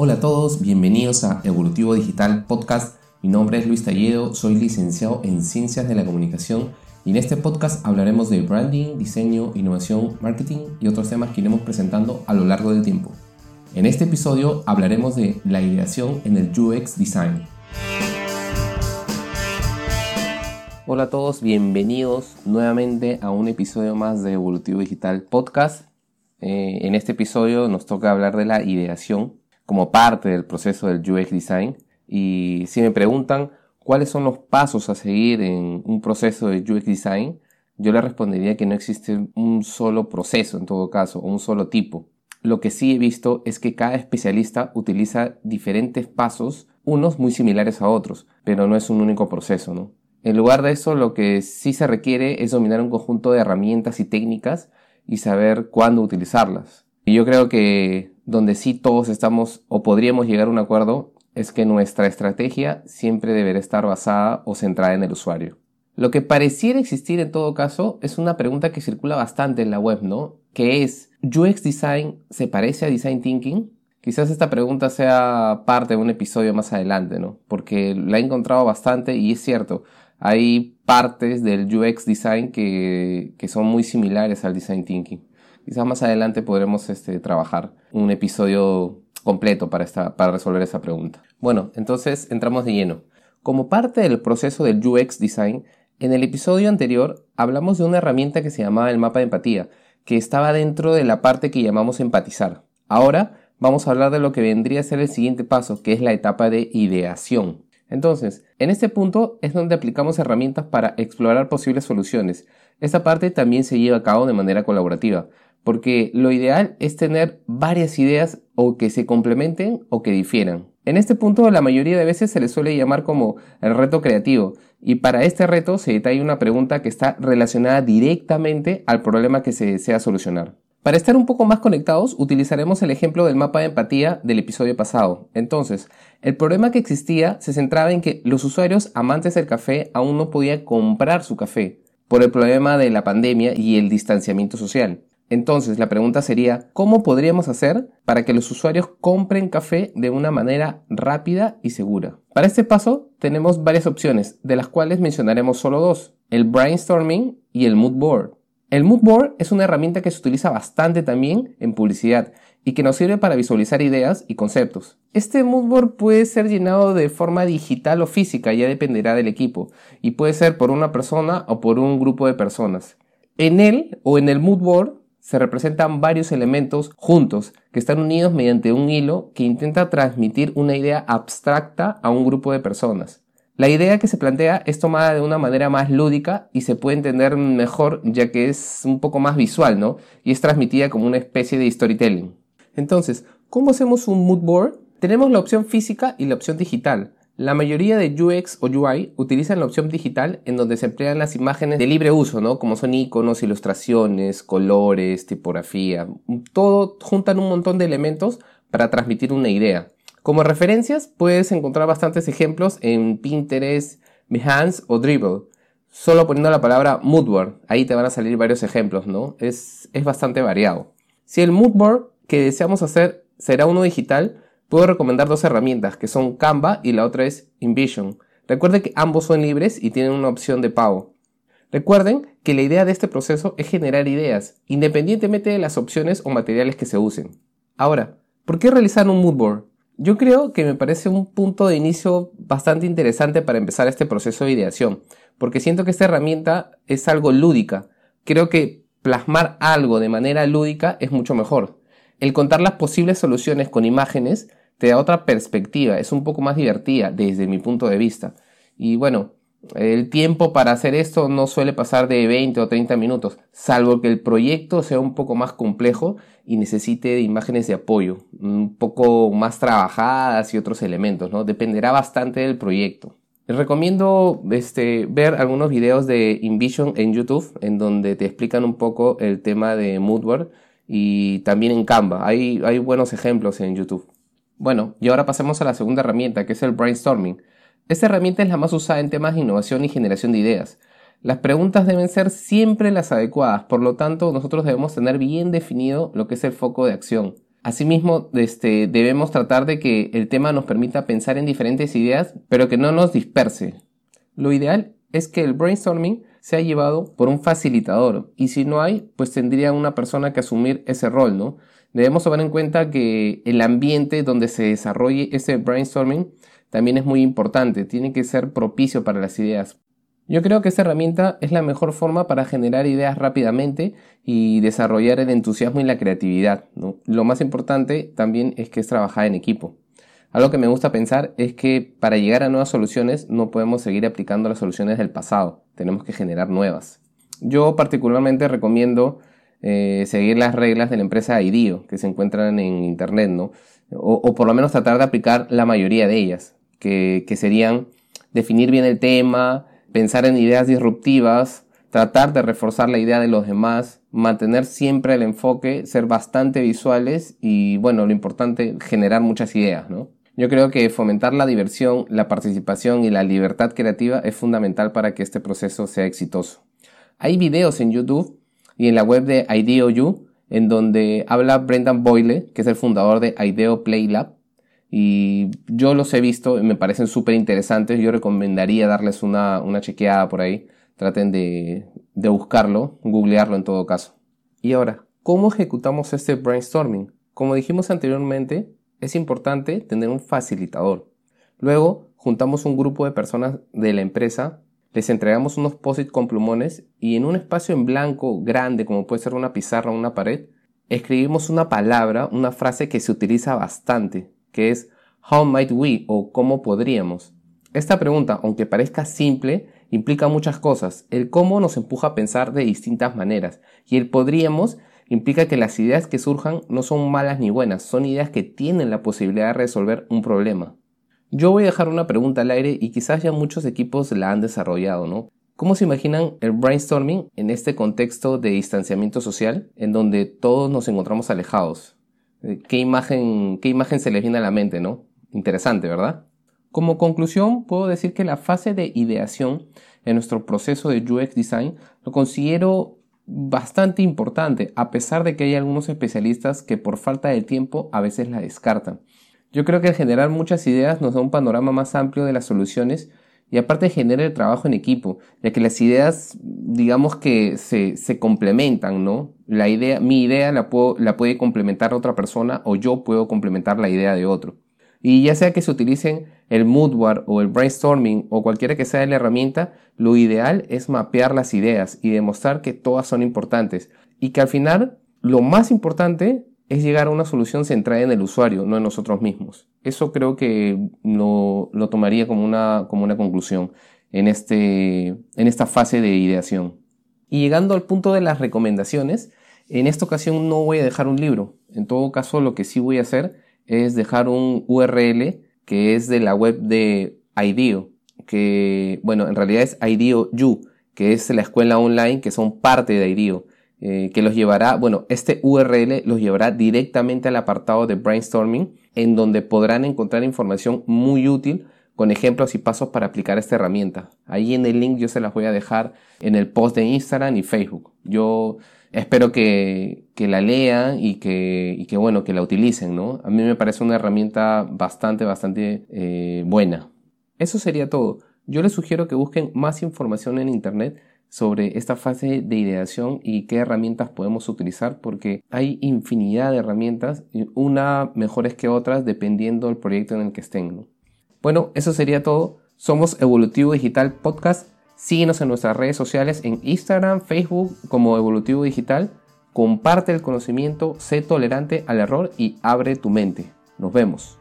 Hola a todos, bienvenidos a Evolutivo Digital Podcast. Mi nombre es Luis Talledo, soy licenciado en Ciencias de la Comunicación y en este podcast hablaremos de branding, diseño, innovación, marketing y otros temas que iremos presentando a lo largo del tiempo. En este episodio hablaremos de la ideación en el UX Design. Hola a todos, bienvenidos nuevamente a un episodio más de Evolutivo Digital Podcast. Eh, en este episodio nos toca hablar de la ideación como parte del proceso del UX Design. Y si me preguntan cuáles son los pasos a seguir en un proceso de UX Design, yo le respondería que no existe un solo proceso en todo caso, un solo tipo. Lo que sí he visto es que cada especialista utiliza diferentes pasos, unos muy similares a otros, pero no es un único proceso, ¿no? En lugar de eso, lo que sí se requiere es dominar un conjunto de herramientas y técnicas y saber cuándo utilizarlas. Y yo creo que donde sí todos estamos o podríamos llegar a un acuerdo es que nuestra estrategia siempre deberá estar basada o centrada en el usuario. Lo que pareciera existir en todo caso es una pregunta que circula bastante en la web, ¿no? Que es, ¿UX Design se parece a Design Thinking? Quizás esta pregunta sea parte de un episodio más adelante, ¿no? Porque la he encontrado bastante y es cierto, hay partes del UX Design que, que son muy similares al Design Thinking. Quizás más adelante podremos este, trabajar un episodio completo para, para resolver esa pregunta. Bueno, entonces entramos de lleno. Como parte del proceso del UX Design, en el episodio anterior hablamos de una herramienta que se llamaba el mapa de empatía, que estaba dentro de la parte que llamamos empatizar. Ahora vamos a hablar de lo que vendría a ser el siguiente paso, que es la etapa de ideación. Entonces, en este punto es donde aplicamos herramientas para explorar posibles soluciones. Esta parte también se lleva a cabo de manera colaborativa, porque lo ideal es tener varias ideas o que se complementen o que difieran. En este punto la mayoría de veces se le suele llamar como el reto creativo y para este reto se detalla una pregunta que está relacionada directamente al problema que se desea solucionar. Para estar un poco más conectados utilizaremos el ejemplo del mapa de empatía del episodio pasado. Entonces, el problema que existía se centraba en que los usuarios amantes del café aún no podían comprar su café por el problema de la pandemia y el distanciamiento social. Entonces la pregunta sería, ¿cómo podríamos hacer para que los usuarios compren café de una manera rápida y segura? Para este paso tenemos varias opciones, de las cuales mencionaremos solo dos, el brainstorming y el mood board. El mood board es una herramienta que se utiliza bastante también en publicidad y que nos sirve para visualizar ideas y conceptos. Este mood board puede ser llenado de forma digital o física, ya dependerá del equipo, y puede ser por una persona o por un grupo de personas. En él o en el mood board se representan varios elementos juntos que están unidos mediante un hilo que intenta transmitir una idea abstracta a un grupo de personas. La idea que se plantea es tomada de una manera más lúdica y se puede entender mejor ya que es un poco más visual, ¿no? Y es transmitida como una especie de storytelling. Entonces, ¿cómo hacemos un mood board? Tenemos la opción física y la opción digital. La mayoría de UX o UI utilizan la opción digital en donde se emplean las imágenes de libre uso, ¿no? Como son iconos, ilustraciones, colores, tipografía. Todo juntan un montón de elementos para transmitir una idea. Como referencias puedes encontrar bastantes ejemplos en Pinterest, Behance o Dribble. Solo poniendo la palabra moodboard, ahí te van a salir varios ejemplos, ¿no? Es, es bastante variado. Si el moodboard que deseamos hacer será uno digital, Puedo recomendar dos herramientas que son Canva y la otra es InVision. Recuerden que ambos son libres y tienen una opción de pago. Recuerden que la idea de este proceso es generar ideas, independientemente de las opciones o materiales que se usen. Ahora, ¿por qué realizar un mood board? Yo creo que me parece un punto de inicio bastante interesante para empezar este proceso de ideación, porque siento que esta herramienta es algo lúdica. Creo que plasmar algo de manera lúdica es mucho mejor. El contar las posibles soluciones con imágenes te da otra perspectiva, es un poco más divertida desde mi punto de vista. Y bueno, el tiempo para hacer esto no suele pasar de 20 o 30 minutos, salvo que el proyecto sea un poco más complejo y necesite imágenes de apoyo, un poco más trabajadas y otros elementos, ¿no? Dependerá bastante del proyecto. Les recomiendo este, ver algunos videos de InVision en YouTube, en donde te explican un poco el tema de Moodboard y también en Canva. Hay, hay buenos ejemplos en YouTube. Bueno, y ahora pasemos a la segunda herramienta, que es el brainstorming. Esta herramienta es la más usada en temas de innovación y generación de ideas. Las preguntas deben ser siempre las adecuadas, por lo tanto nosotros debemos tener bien definido lo que es el foco de acción. Asimismo, este, debemos tratar de que el tema nos permita pensar en diferentes ideas, pero que no nos disperse. Lo ideal es que el brainstorming sea llevado por un facilitador y si no hay, pues tendría una persona que asumir ese rol, ¿no? Debemos tomar en cuenta que el ambiente donde se desarrolle ese brainstorming también es muy importante, tiene que ser propicio para las ideas. Yo creo que esta herramienta es la mejor forma para generar ideas rápidamente y desarrollar el entusiasmo y la creatividad. Lo más importante también es que es trabajar en equipo. Algo que me gusta pensar es que para llegar a nuevas soluciones no podemos seguir aplicando las soluciones del pasado, tenemos que generar nuevas. Yo particularmente recomiendo eh, seguir las reglas de la empresa IDEO que se encuentran en internet, ¿no? O, por lo menos tratar de aplicar la mayoría de ellas, que serían definir bien el tema, pensar en ideas disruptivas, tratar de reforzar la idea de los demás, mantener siempre el enfoque, ser bastante visuales y, bueno, lo importante, generar muchas ideas, ¿no? Yo creo que fomentar la diversión, la participación y la libertad creativa es fundamental para que este proceso sea exitoso. Hay videos en YouTube y en la web de IdeoU en donde habla Brendan Boyle, que es el fundador de IDEO Play Lab, y yo los he visto y me parecen súper interesantes. Yo recomendaría darles una, una chequeada por ahí. Traten de, de buscarlo, googlearlo en todo caso. Y ahora, ¿cómo ejecutamos este brainstorming? Como dijimos anteriormente, es importante tener un facilitador. Luego, juntamos un grupo de personas de la empresa, les entregamos unos post con plumones y en un espacio en blanco grande, como puede ser una pizarra o una pared, escribimos una palabra, una frase que se utiliza bastante, que es How might we o cómo podríamos. Esta pregunta, aunque parezca simple, implica muchas cosas. El cómo nos empuja a pensar de distintas maneras y el podríamos implica que las ideas que surjan no son malas ni buenas, son ideas que tienen la posibilidad de resolver un problema. Yo voy a dejar una pregunta al aire y quizás ya muchos equipos la han desarrollado, ¿no? ¿Cómo se imaginan el brainstorming en este contexto de distanciamiento social en donde todos nos encontramos alejados? Eh, ¿Qué imagen, qué imagen se les viene a la mente, no? Interesante, ¿verdad? Como conclusión, puedo decir que la fase de ideación en nuestro proceso de UX Design lo considero bastante importante, a pesar de que hay algunos especialistas que por falta de tiempo a veces la descartan. Yo creo que generar muchas ideas nos da un panorama más amplio de las soluciones y aparte genera el trabajo en equipo, ya que las ideas, digamos que se, se complementan, ¿no? La idea, mi idea la, puedo, la puede complementar otra persona o yo puedo complementar la idea de otro. Y ya sea que se utilicen el moodboard o el brainstorming o cualquiera que sea la herramienta, lo ideal es mapear las ideas y demostrar que todas son importantes y que al final lo más importante es llegar a una solución centrada en el usuario, no en nosotros mismos. Eso creo que lo, lo tomaría como una, como una conclusión en, este, en esta fase de ideación. Y llegando al punto de las recomendaciones, en esta ocasión no voy a dejar un libro. En todo caso, lo que sí voy a hacer es dejar un URL que es de la web de IDEO, que, bueno, en realidad es IDEO U, que es la escuela online que son parte de IDEO. Eh, que los llevará, bueno, este URL los llevará directamente al apartado de brainstorming, en donde podrán encontrar información muy útil con ejemplos y pasos para aplicar esta herramienta. Ahí en el link yo se las voy a dejar en el post de Instagram y Facebook. Yo espero que, que la lean y que, y que, bueno, que la utilicen, ¿no? A mí me parece una herramienta bastante, bastante eh, buena. Eso sería todo. Yo les sugiero que busquen más información en Internet sobre esta fase de ideación y qué herramientas podemos utilizar porque hay infinidad de herramientas, una mejores que otras dependiendo del proyecto en el que estén. Bueno, eso sería todo. Somos Evolutivo Digital Podcast. Síguenos en nuestras redes sociales en Instagram, Facebook como Evolutivo Digital. Comparte el conocimiento, sé tolerante al error y abre tu mente. Nos vemos.